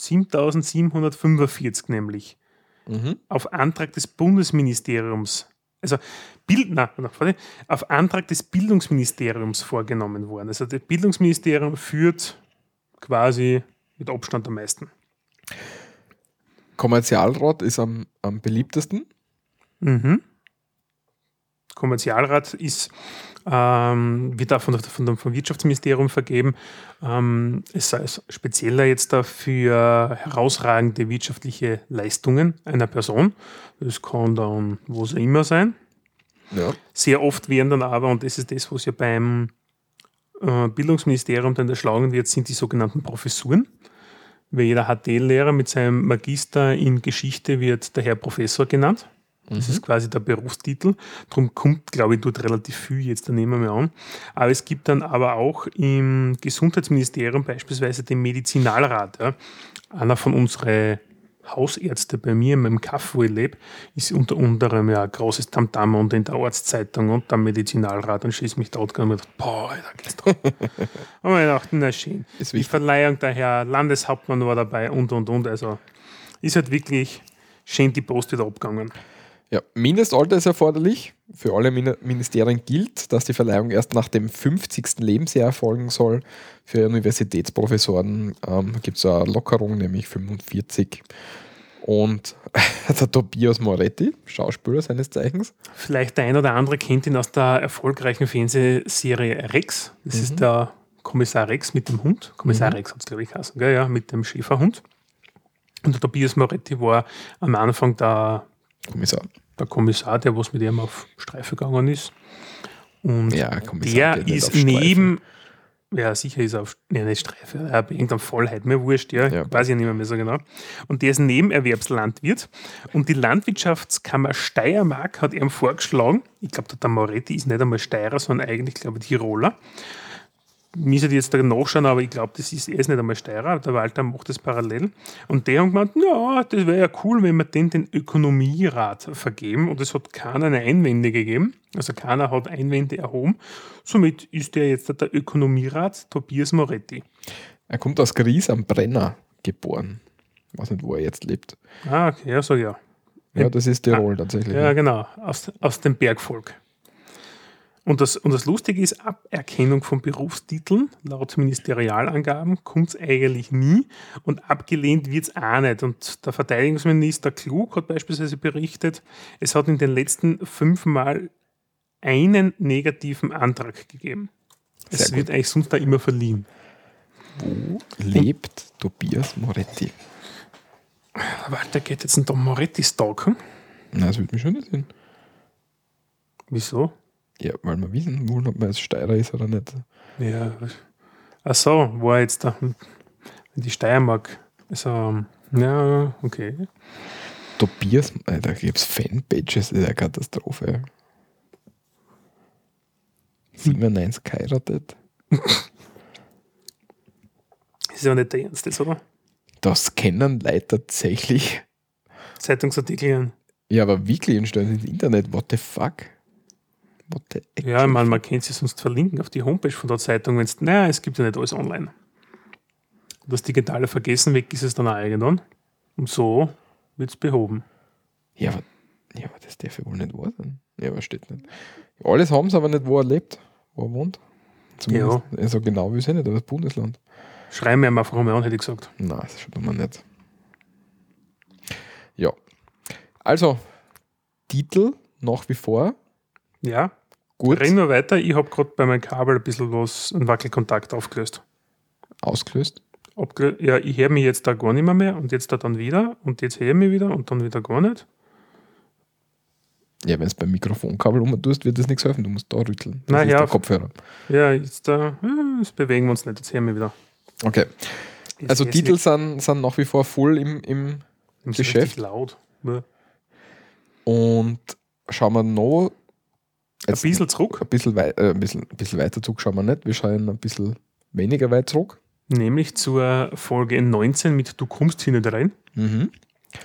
7745 nämlich Mhm. auf Antrag des Bundesministeriums, also Bild, na, na, warte, auf Antrag des Bildungsministeriums vorgenommen worden. Also das Bildungsministerium führt quasi mit Abstand am meisten. Kommerzialrat ist am, am beliebtesten. Mhm. Kommerzialrat ist, ähm, wird auch von, von vom Wirtschaftsministerium vergeben. Ähm, es sei es spezieller jetzt dafür herausragende wirtschaftliche Leistungen einer Person. Das kann dann was auch immer sein. Ja. Sehr oft werden dann aber, und das ist das, was ja beim äh, Bildungsministerium dann erschlagen wird, sind die sogenannten Professuren. Weil jeder HTL-Lehrer mit seinem Magister in Geschichte wird der Herr Professor genannt. Das ist quasi der Berufstitel. Darum kommt, glaube ich, dort relativ viel jetzt, da nehmen wir an. Aber es gibt dann aber auch im Gesundheitsministerium beispielsweise den Medizinalrat. Ja. Einer von unseren Hausärzte bei mir in meinem Kaff, wo ich lebe, ist unter anderem ja ein großes Tamtam und in der Arztzeitung und der Medizinalrat und schießt mich dort und gedacht, boah, Alter, geht's doch. Aber ich dachte, na schön. Ist Die. Verleihung der Herr Landeshauptmann war dabei und und und. Also ist halt wirklich schön die Post wieder abgegangen. Ja, Mindestalter ist erforderlich. Für alle Min- Ministerien gilt, dass die Verleihung erst nach dem 50. Lebensjahr erfolgen soll. Für Universitätsprofessoren ähm, gibt es eine Lockerung, nämlich 45. Und <laughs> der Tobias Moretti, Schauspieler seines Zeichens, Vielleicht der ein oder andere kennt ihn aus der erfolgreichen Fernsehserie Rex. Das ist der Kommissar Rex mit dem Hund. Kommissar Rex hat es, glaube ich, geheißen, gell? Ja, mit dem Schäferhund. Und der Tobias Moretti war am Anfang der, Kommissar. der Kommissar, der was mit ihm auf Streife gegangen ist. Und Ja, Kommissar der ist neben, ja, sicher ist er auf, nee, nicht Streife, er hat irgendeine Vollheit, mir wurscht, ja, Ja. weiß ich nicht mehr, mehr so genau. Und der ist Nebenerwerbslandwirt und die Landwirtschaftskammer Steiermark hat ihm vorgeschlagen, ich glaube, der Moretti ist nicht einmal Steirer, sondern eigentlich, glaube ich, Tiroler. Müsste ich jetzt da nachschauen, aber ich glaube, das ist, er ist nicht einmal Steirer, der Walter macht das parallel. Und die haben gemeint, ja, das wäre ja cool, wenn wir den den Ökonomierat vergeben. Und es hat keiner eine Einwände gegeben. Also keiner hat Einwände erhoben. Somit ist der jetzt der Ökonomierat Tobias Moretti. Er kommt aus Gries am Brenner geboren. Ich weiß nicht, wo er jetzt lebt. Ah, okay, ja, so ja. Ja, das ist Tirol tatsächlich. Ja, genau, aus, aus dem Bergvolk. Und das, und das Lustige ist, Aberkennung von Berufstiteln, laut Ministerialangaben, kommt es eigentlich nie und abgelehnt wird es auch nicht. Und der Verteidigungsminister Klug hat beispielsweise berichtet, es hat in den letzten fünf Mal einen negativen Antrag gegeben. Sehr Es gut. wird eigentlich sonst da immer verliehen. Wo lebt Tobias Moretti? Walter geht jetzt ein Tom Moretti stalken. Na, das würde mich schon interessieren. Wieso? Ja, weil wir wissen wollen, ob man als Steirer ist oder nicht. Ja. Ach so, wo er jetzt da die Steiermark. Also, ja, okay. Tobias, da gibt es Fanpages, das ist eine Katastrophe. 97 geheiratet. <laughs> Ist ja nicht der Ernst jetzt, oder? Das kennen Leute tatsächlich. Zeitungsartikel. Ja, aber wirklich entstehen ins Internet. What the fuck? What the Ja, ich meine, man kann sie sonst verlinken auf die Homepage von der Zeitung, wenn es, naja, es gibt ja nicht alles online. Das digitale Vergessen weg ist es dann auch irgendwann. Und so wird es behoben. Ja, aber, ja, aber das darf ja wohl nicht wahr sein. Ja, aber steht nicht. Alles haben sie aber nicht, wo er lebt, wo er wohnt. Zumindest. Also genau wie es nicht, aber das Bundesland. Schreiben wir einfach mal an, hätte ich gesagt. Nein, das schaut man nicht. Ja. Also, Titel nach wie vor. Ja, Gut reden wir weiter. Ich habe gerade bei meinem Kabel ein bisschen was, einen Wackelkontakt aufgelöst. ausgelöst. Abge ja, ich höre mich jetzt da gar nicht mehr, mehr und jetzt da dann wieder und jetzt höre ich mich wieder und dann wieder gar nicht. Ja, wenn es beim Mikrofonkabel umtust, wird das nichts helfen. Du musst da rütteln. Das ist ja. der Kopfhörer. Ja, jetzt, da, jetzt bewegen wir uns nicht, jetzt hören wir wieder. Okay. Jetzt Also Titel sind, sind nach wie vor voll im, im Geschäft. laut. Ja. und schauen wir noch Ein bisschen zurück, ein bisschen, wei äh, ein, bisschen, ein bisschen weiter zurück schauen wir nicht. Wir schauen ein bisschen weniger weit zurück. nämlich zur Folge 19 mit Du kommst hier nicht rein Mhm.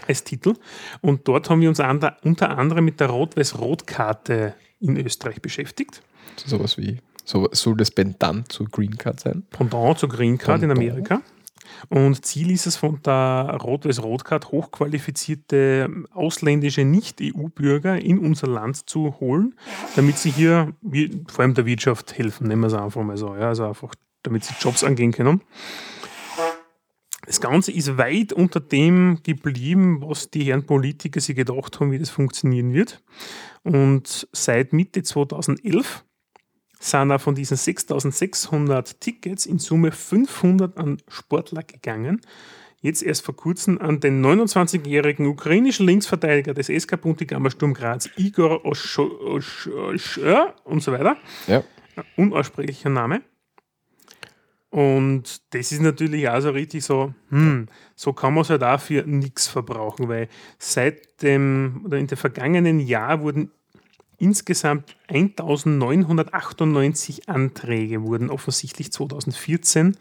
als Titel. Und dort haben wir uns ander, unter anderem mit der Rot-Weiß-Rot-Karte in Österreich beschäftigt. Sowas wie, so, soll das Pendant zur Green Card sein? Pendant zur Green Card in Pendant. Amerika. Und Ziel ist es von der Rot-Weiß-Rot-Card hochqualifizierte ausländische Nicht-EU-Bürger in unser Land zu holen, damit sie hier vor allem der Wirtschaft helfen, nehmen wir es einfach mal so. Ja, also einfach, damit sie Jobs angehen können. Das Ganze ist weit unter dem geblieben, was die Herren Politiker sich gedacht haben, wie das funktionieren wird. Und seit Mitte 2011 sind auch von diesen 6600 Tickets in Summe 500 an Sportler gegangen. Jetzt erst vor kurzem an den 29-jährigen ukrainischen Linksverteidiger des SK Buntigammer Sturm Graz, Igor Osch Osch Osch ja, und so weiter. Ja. Unaussprechlicher Name. Und das ist natürlich auch so richtig so, hm, so kann man es halt auch für nichts verbrauchen, weil seit dem, oder in dem vergangenen Jahr wurden insgesamt 1998 Anträge wurden offensichtlich 2014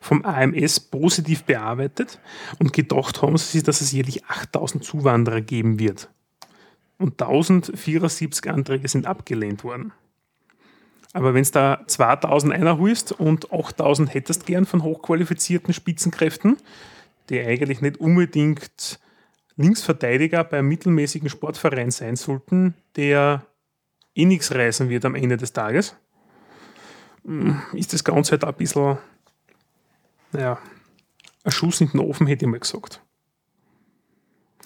vom AMS positiv bearbeitet und gedacht haben sie dass es jährlich 8000 Zuwanderer geben wird. Und 1074 Anträge sind abgelehnt worden. Aber wenn es da 2000 einholst und 8000 hättest gern von hochqualifizierten Spitzenkräften, die eigentlich nicht unbedingt Linksverteidiger bei einem mittelmäßigen Sportverein sein sollten, der eh nichts reißen wird am Ende des Tages, mm, ist das Ganze halt ein bisschen, naja, ein Schuss in den Ofen, hätte ich mal gesagt.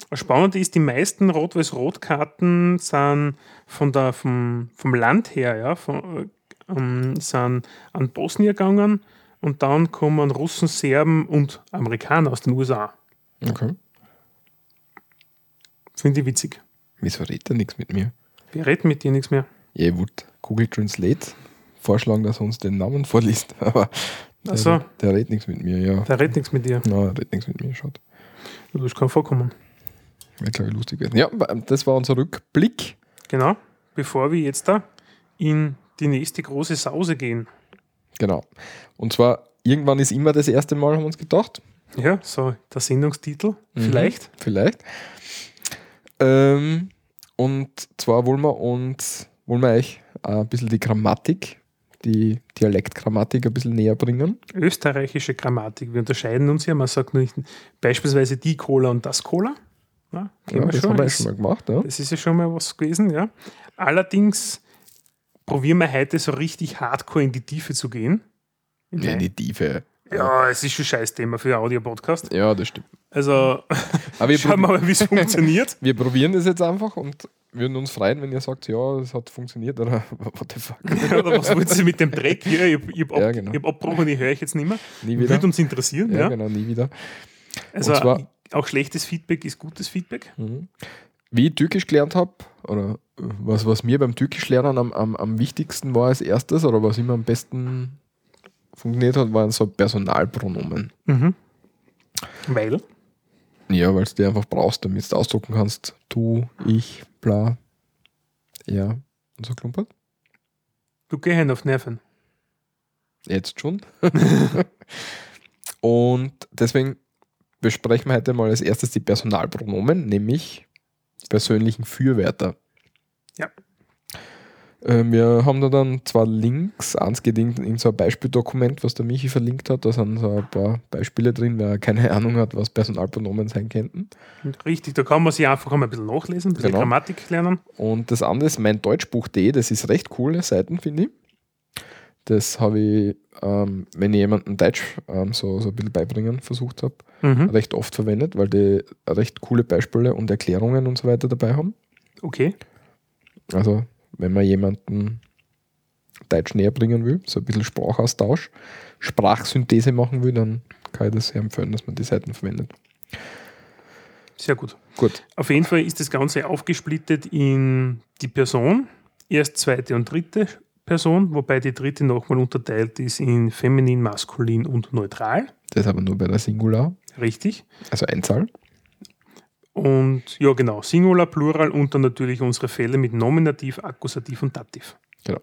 Das Spannende ist, die meisten Rot-Weiß-Rot-Karten sind von der, vom, vom Land her, ja, von, ähm, sind an Bosnien gegangen und dann kommen Russen, Serben und Amerikaner aus den USA. Okay. Finde ich witzig. Wieso redet er nichts mit mir? Wir reden mit dir nichts mehr. Ja, ich wollte Google Translate vorschlagen, dass er uns den Namen <laughs> vorliest, aber der, so. der redet nichts mit mir, ja. Der redet nichts mit dir. Nein, er redet nichts mit mir, schaut. Das kann vorkommen. Wäre, glaube ich, lustig gewesen. Ja, das war unser Rückblick. Genau. Bevor wir jetzt da in die nächste große Sause gehen. Genau. Und zwar, irgendwann ist immer das erste Mal, haben wir uns gedacht. Ja, so der Sendungstitel. Mhm. Vielleicht. Vielleicht. Ähm, und zwar wollen wir uns, wollen wir euch ein bisschen die Grammatik die Dialektgrammatik ein bisschen näher bringen. Österreichische Grammatik. Wir unterscheiden uns ja. Man sagt nicht beispielsweise die Cola und das Cola. Ja, Ja, wir das schon. haben wir schon mal gemacht. Ja. Das ist ja schon mal was gewesen, ja. Allerdings probieren wir heute so richtig hardcore in die Tiefe zu gehen. Ja, die Tiefe. Ja, es ist schon ein scheiß Thema für Audio-Podcast. Ja, das stimmt. Also <laughs> Aber wir, <laughs> schauen wir mal, wie es funktioniert. <laughs> wir probieren das jetzt einfach und würden uns freuen, wenn ihr sagt, ja, es hat funktioniert oder what the fuck. Oder was wollt ihr mit dem Dreck hier? Ich, ich habe ab, Ja, genau. ich hab abgebrochen, die höre ich jetzt nicht mehr. Nie wieder. Würde uns interessieren, Ja, ja. genau, nie wieder. Also zwar- auch schlechtes Feedback ist gutes Feedback. Wie ich Türkisch gelernt habe, oder äh, was, was mir beim Türkischlernen am, am, am wichtigsten war als erstes, oder was immer am besten funktioniert hat, waren so Personalpronomen. Mhm. Weil? Ja, weil du die einfach brauchst, damit du ausdrucken kannst, du, ich, bla, ja, und so klumpert. Du gehst auf Nerven. Jetzt schon. <laughs> und deswegen besprechen wir heute mal als erstes die Personalpronomen, nämlich persönlichen Fürwörter. Ja. Äh, Wir haben da dann zwei Links. Eins geht in, in so ein Beispieldokument, was der Michi verlinkt hat. Da sind so ein paar Beispiele drin, wer keine Ahnung hat, was Personalpronomen sein könnten. Richtig, da kann man sich einfach einmal ein bisschen nachlesen, ein bisschen Genau. Grammatik lernen. Und das andere ist mein Deutschbuch.de, das ist recht coole Seiten, finde ich. Das habe ich, ähm, wenn ich jemandem Deutsch ähm, so, so ein bisschen beibringen versucht habe, Mhm. recht oft verwendet, weil die recht coole Beispiele und Erklärungen und so weiter dabei haben. Okay. Also, wenn man jemanden Deutsch näher bringen will, so ein bisschen Sprachaustausch, Sprachsynthese machen will, dann kann ich das sehr empfehlen, dass man die Seiten verwendet. Sehr gut. Gut. Auf jeden Fall ist das Ganze aufgesplittet in die Person, erst zweite und dritte Person, wobei die dritte nochmal unterteilt ist in feminin, maskulin und neutral. Das aber nur bei der Singular, Richtig. also Einzahl. Und ja, genau, Singular, Plural und dann natürlich unsere Fälle mit Nominativ, Akkusativ und Dativ. Genau.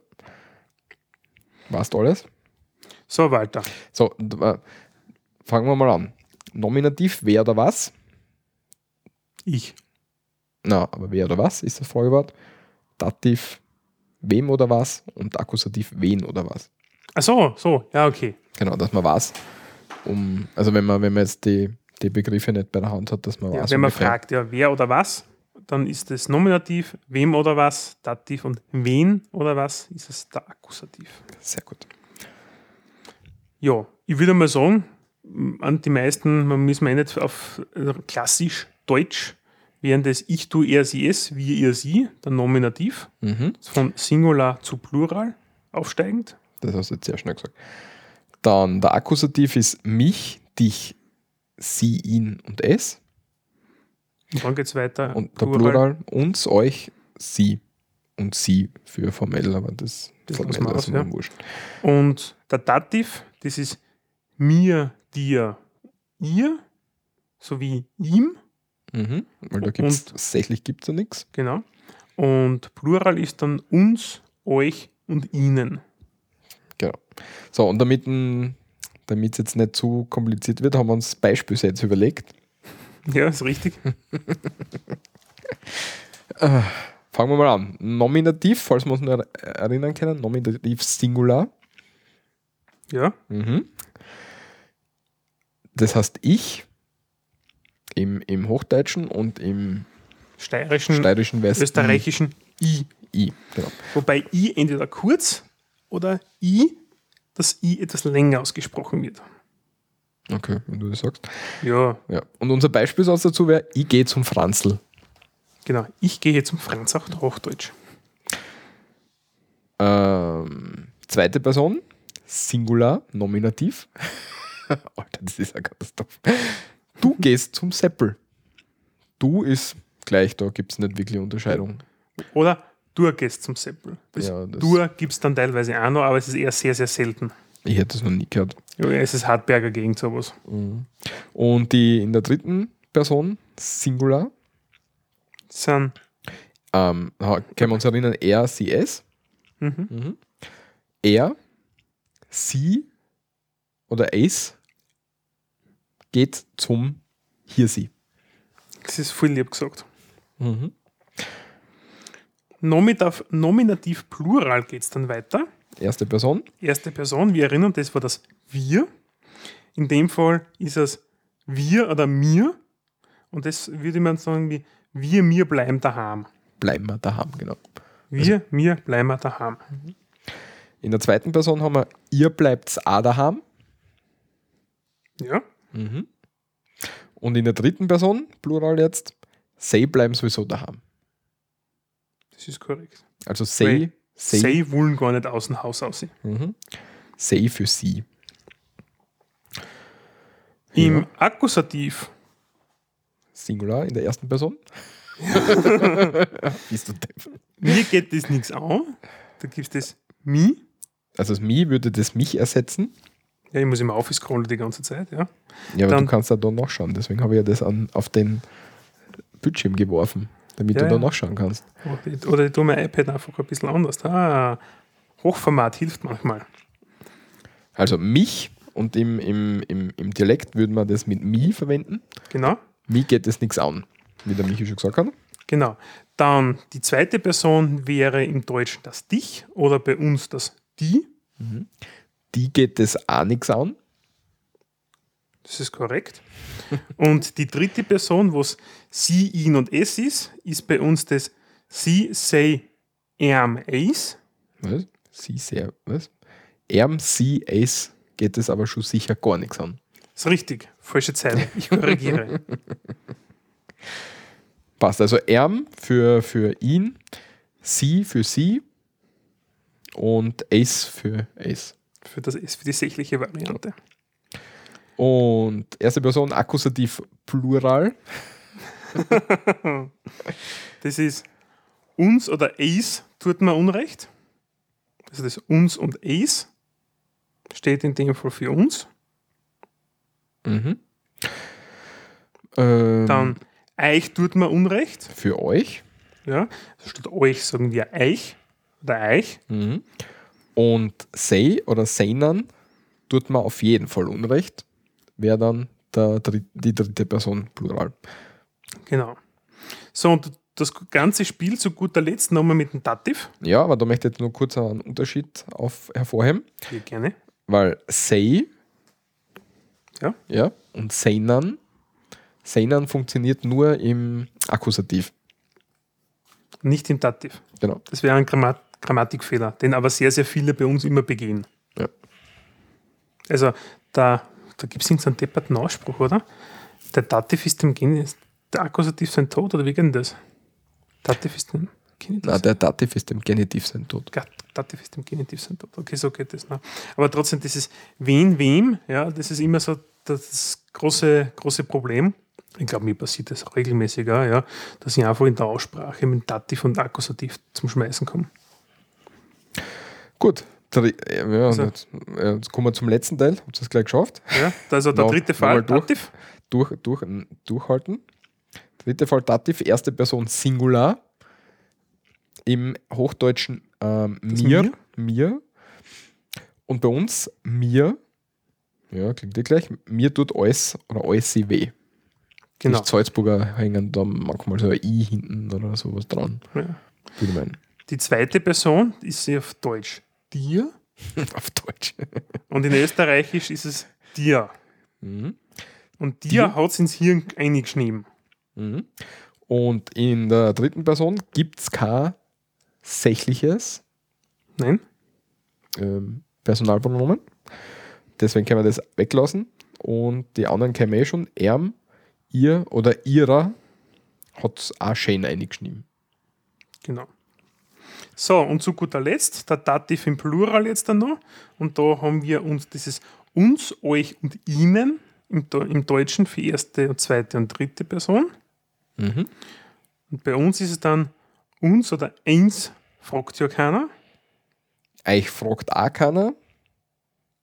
Warst alles? So, Walter. So, äh, fangen wir mal an. Nominativ, wer oder was? Ich. Na, aber wer oder was ist das Folgewort? Dativ, wem oder was? Und Akkusativ, wen oder was? Ach so, so, ja, okay. Genau, dass man weiß, um, also wenn man, wenn man jetzt die, die Begriffe nicht bei der Hand hat, dass man Ja, weiß. wenn man ungefähr. fragt, ja, wer oder was, dann ist es Nominativ, wem oder was, Dativ und wen oder was ist es der Akkusativ. Sehr gut. Ja, ich würde mal sagen, an die meisten, man muss man eh nicht auf äh, klassisch Deutsch, während das ich, du, er, sie, es, wir, ihr, sie, der Nominativ, Mhm. von Singular zu Plural aufsteigend. Das hast du jetzt sehr schnell gesagt. Dann der Akkusativ ist mich, dich, sie, ihn und es. Und dann geht es weiter. Und der Plural uns, euch, sie. Und sie für formell, aber das Das formell ist mir ja. wurscht. Und der Dativ, das ist mir, dir, ihr, sowie ihm, Mhm. Weil da gibt es tatsächlich gibt's ja nichts. genau. Und Plural ist dann uns, euch und ihnen. Genau. So, und damit es jetzt nicht zu kompliziert wird, haben wir uns Beispielsätze überlegt. Ja, ist richtig. <laughs> Fangen wir mal an. Nominativ, falls wir uns noch erinnern können, Nominativ Singular. Ja, Mhm. Das heißt ich im, im Hochdeutschen und im steirischen, Steirischen österreichischen I. I. I. Genau. Wobei I entweder kurz oder I, das I etwas länger ausgesprochen wird. Okay, wenn du das sagst. Ja, Ja. Und unser Beispielsatz dazu wäre, ich gehe zum Franzl. genau. Ich gehe zum Franz auch Hochdeutsch. Ähm, zweite Person, Singular, Nominativ. <laughs> Alter, das ist eine Katastrophe. Du gehst zum Seppel. Du ist gleich, da gibt es nicht wirklich Unterscheidung. Oder du gehst zum Seppel. Das Ja, das- du gibt es dann teilweise auch noch, aber es ist eher sehr, sehr selten. Ich hätte das noch nie gehört. Ja, es ist Hartberger Gegend sowas. Und die in der dritten Person, Singular, sind ähm, können wir uns erinnern, er, sie, es. Mhm. Er, sie oder es geht zum hier, sie. Das ist voll lieb gesagt. Mhm. Nominativ, Nominativ Plural geht es dann weiter. Erste Person. Erste Person, wir erinnern, das war das Wir. In dem Fall ist es wir oder mir. Und das würde man sagen wie wir, mir bleiben daheim. Bleiben wir daheim, genau. Wir, mir bleiben wir daheim. In der zweiten Person haben wir ihr bleibt auch daheim. Ja, Und in der dritten Person, Plural jetzt, sie bleiben sowieso daheim. Das ist korrekt. Also Weil sie, Sie wollen gar nicht aus dem Haus aussehen. Mhm. sie für sie. Im Akkusativ, Singular in der ersten Person. <laughs> Bist du depp. mir geht das nichts an. Da gibt es das mi. Also das Mi würde das mich ersetzen. Ja, ich muss immer aufscrollen die ganze Zeit, ja. Ja, aber Dann- du kannst da da nachschauen. Deswegen habe ich ja das an, auf den Bildschirm geworfen, damit Ja, du da nachschauen kannst. Oder ich- tue mein iPad einfach ein bisschen anders. Ah, Hochformat hilft manchmal. Also mich und im, im, im, im Dialekt würde man das mit mi verwenden. Genau, Mi geht es nichts an, wie der Michi schon gesagt hat. genau. Dann die zweite Person wäre im Deutschen das Dich oder bei uns das Die. Die geht es auch nichts an. Das ist korrekt. Und die dritte Person, was sie, ihn und es ist, ist bei uns das sie, say, erm, es. Was? Sie sehr, was? Erm, sie, es geht es aber schon sicher gar nichts an. Ist richtig. Falsche Zeile. Ich korrigiere. <laughs> Passt. Also Erm für, für ihn, sie für sie und es für es. Für, das, für die sächliche Variante. Und erste Person, Akkusativ Plural. <laughs> Das ist uns oder es tut mir Unrecht. Also das uns und es steht in dem Fall für uns. Mhm. Ähm, Dann euch tut mir Unrecht. für euch. Ja, also statt euch sagen wir euch oder euch. Mhm. Und sei oder seinen tut man auf jeden Fall Unrecht. Wäre dann der, die dritte Person Plural. Genau. So, und das ganze Spiel zu guter Letzt nochmal mit dem Dativ. Ja, aber da möchte ich jetzt nur kurz einen Unterschied auf, hervorheben. Hier gerne. Weil sei Ja. ja, und seinen, seinen funktioniert nur im Akkusativ. Nicht im Dativ. Genau. Das wäre ein Grammat Grammatikfehler, den aber sehr, sehr viele bei uns immer begehen. Ja. Also da, da gibt es irgendeinen depperten Ausspruch, oder? Der Dativ ist dem Genitiv, der Akkusativ sein Tod, oder wie geht denn das? Dativ ist dem Genitiv Na, sein der Dativ ist dem Genitiv sein Tod. Dativ ist dem Genitiv sein Tod. Okay, so geht das. Ne? Aber trotzdem, dieses wen, wem, ja, das ist immer so das große, große Problem. Ich glaube, mir passiert das regelmäßiger, ja, dass ich einfach in der Aussprache mit Dativ und Akkusativ zum Schmeißen komme. Gut. Dri ja, Also- jetzt, jetzt kommen wir zum letzten Teil. Habt ihr es gleich geschafft? Ja, also der Noch- dritte Fall, durch. Dativ. Durch, durch, durchhalten. Dritte Fall Dativ, erste Person Singular. Im Hochdeutschen ähm, mir, mir? mir. Und bei uns mir, ja, klingt eh gleich, mir tut alles oder alles sie weh. Genau. Die Salzburger hängen da manchmal so ein I hinten oder sowas dran. Ja. Die zweite Person ist sie auf Deutsch dir <laughs> Auf Deutsch. und in Österreichisch ist es dir. Mhm. Und dir, Dir? hat es ins Hirn eingeschrieben. Mhm. Und in der dritten Person gibt es kein sächliches Nein? ähm, Personalpronomen. Deswegen können wir das weglassen. Und die anderen kennen wir eh schon. Erm, ihr oder ihrer hat es auch schön eingeschrieben. Genau. So, und zu guter Letzt, der Dativ im Plural jetzt dann noch. Und da haben wir uns dieses uns, euch und ihnen im, im Deutschen für erste, und zweite und dritte Person. Mhm. Und bei uns ist es dann uns oder eins, fragt ja keiner. Euch fragt auch keiner.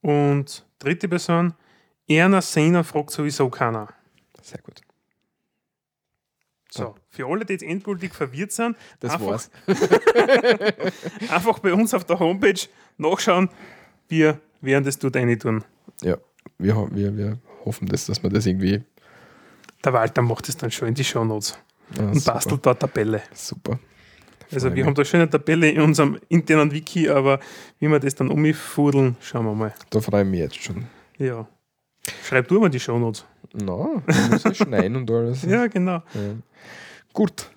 Und dritte Person, einer, seiner fragt sowieso keiner. Sehr gut. So, für alle, die jetzt endgültig verwirrt sind, Das einfach, war's. <laughs> einfach bei uns auf der Homepage nachschauen. Wir werden das dort rein tun. Ja, wir, wir, wir hoffen, das, dass wir das irgendwie. Der Walter macht es dann schon in die Shownotes Ah, und super. bastelt dort Tabelle. Super. Also wir haben da schon eine Tabelle in unserem internen Wiki, aber wie wir das dann umfudeln, schauen wir mal. Da freue ich mich jetzt schon. Ja. Schreib du mal die Shownotes. Na, ich muss ja schneiden und alles. Ja, genau. Ja. Gut,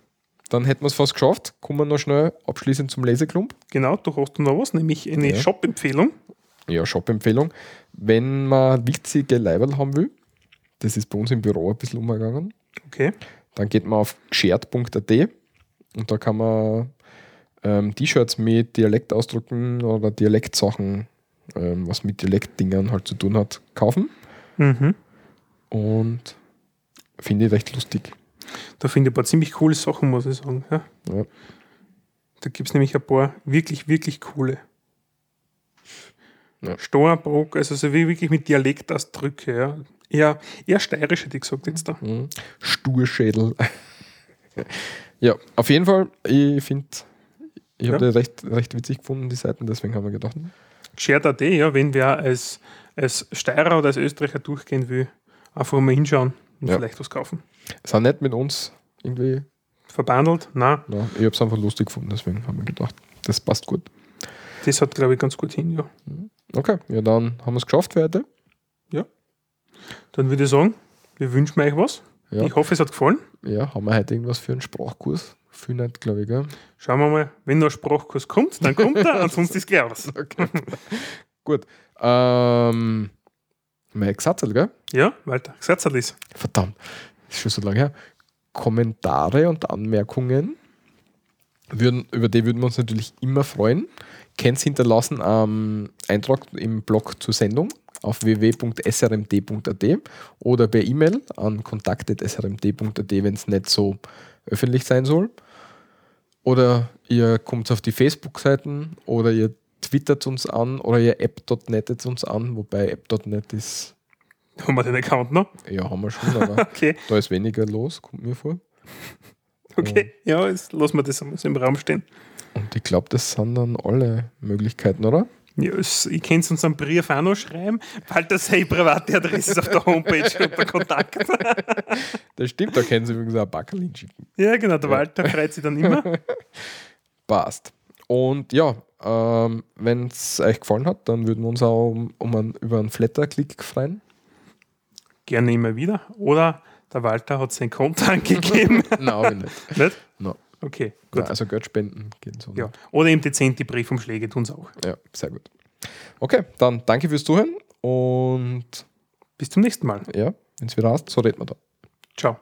dann hätten wir es fast geschafft. Kommen wir noch schnell abschließend zum Leseklump. Genau, du hast noch was, nämlich eine Ja. Shop-Empfehlung. Ja, Shop-Empfehlung. Wenn man witzige Leiberl haben will, das ist bei uns im Büro ein bisschen umgegangen, Okay. dann geht man auf geschert.at und da kann man ähm, T-Shirts mit Dialektausdrücken oder Dialektsachen, ähm, was mit Dialektdingern halt zu tun hat, kaufen. Mhm. Und finde ich recht lustig. Da finde ich ein paar ziemlich coole Sachen, muss ich sagen. Ja. Ja. Da gibt es nämlich ein paar wirklich, wirklich coole. Ja. Steuerbrock, also so wie wirklich mit Dialektausdrücke. Ja. Eher, eher steirisch hätte ich gesagt jetzt da. Mhm. Sturschädel. <laughs> ja, auf jeden Fall, ich finde, ich habe Ja. die recht, recht witzig gefunden, die Seiten, deswegen haben wir gedacht, Shared.at, ja, wenn wer als, als Steirer oder als Österreicher durchgehen will, einfach mal hinschauen und Ja. vielleicht was kaufen. sind nicht mit uns irgendwie, Verbandelt? Nein, na, ich habe es einfach lustig gefunden, deswegen haben wir gedacht, das passt gut. das hat, glaube ich, ganz gut hin, ja. Okay, ja, dann haben wir es geschafft für heute. Dann würde ich sagen, wir wünschen euch was. Ja. Ich hoffe, es hat gefallen. Ja, haben wir heute irgendwas für einen Sprachkurs? Viel nicht, glaube ich, gell? Schauen wir mal, wenn noch ein Sprachkurs kommt, dann kommt er, <laughs> ansonsten ist gleich aus. Okay. Gut. Ähm, mein Gesatzel, gell? Ja, Walter, gesagt ist. Verdammt, ist schon so lange her. Kommentare und Anmerkungen, würden, über die würden wir uns natürlich immer freuen. Könnt hinterlassen am Eintrag im Blog zur Sendung auf www.srmd.at oder per E-Mail an kontakt.srmd.at, wenn es nicht so öffentlich sein soll. Oder ihr kommt auf die Facebook-Seiten oder ihr twittert uns an oder ihr app.net uns an, wobei app.net ist, Haben wir den Account noch? ja, haben wir schon, aber <laughs> Okay, da ist weniger los, kommt mir vor. okay. Ja, jetzt lassen wir das einmal so im Raum stehen. Und ich glaube, das sind dann alle Möglichkeiten, oder? Ja, ich kann es uns einen Brief auch noch schreiben, weil das seine private Adresse ist auf der Homepage unter Kontakt. <laughs> Das stimmt, da können Sie übrigens auch Backerlin schicken. Ja, genau, der Walter freut sich dann immer. <laughs> Passt. Und ja, ähm, wenn es euch gefallen hat, dann würden wir uns auch um, um einen, über einen Flatter-Klick freuen. Gerne immer wieder. Oder der Walter hat sein Konto <laughs> angegeben. <laughs> Nein, nicht. Nicht? No. Okay, gut. Nein, also Geld spenden gehen so. Ja. Oder eben dezente Briefumschläge tun es auch. ja, sehr gut. Okay, dann danke fürs Zuhören und Bis zum nächsten Mal. ja, wenn es wieder hast, so reden wir da. Ciao.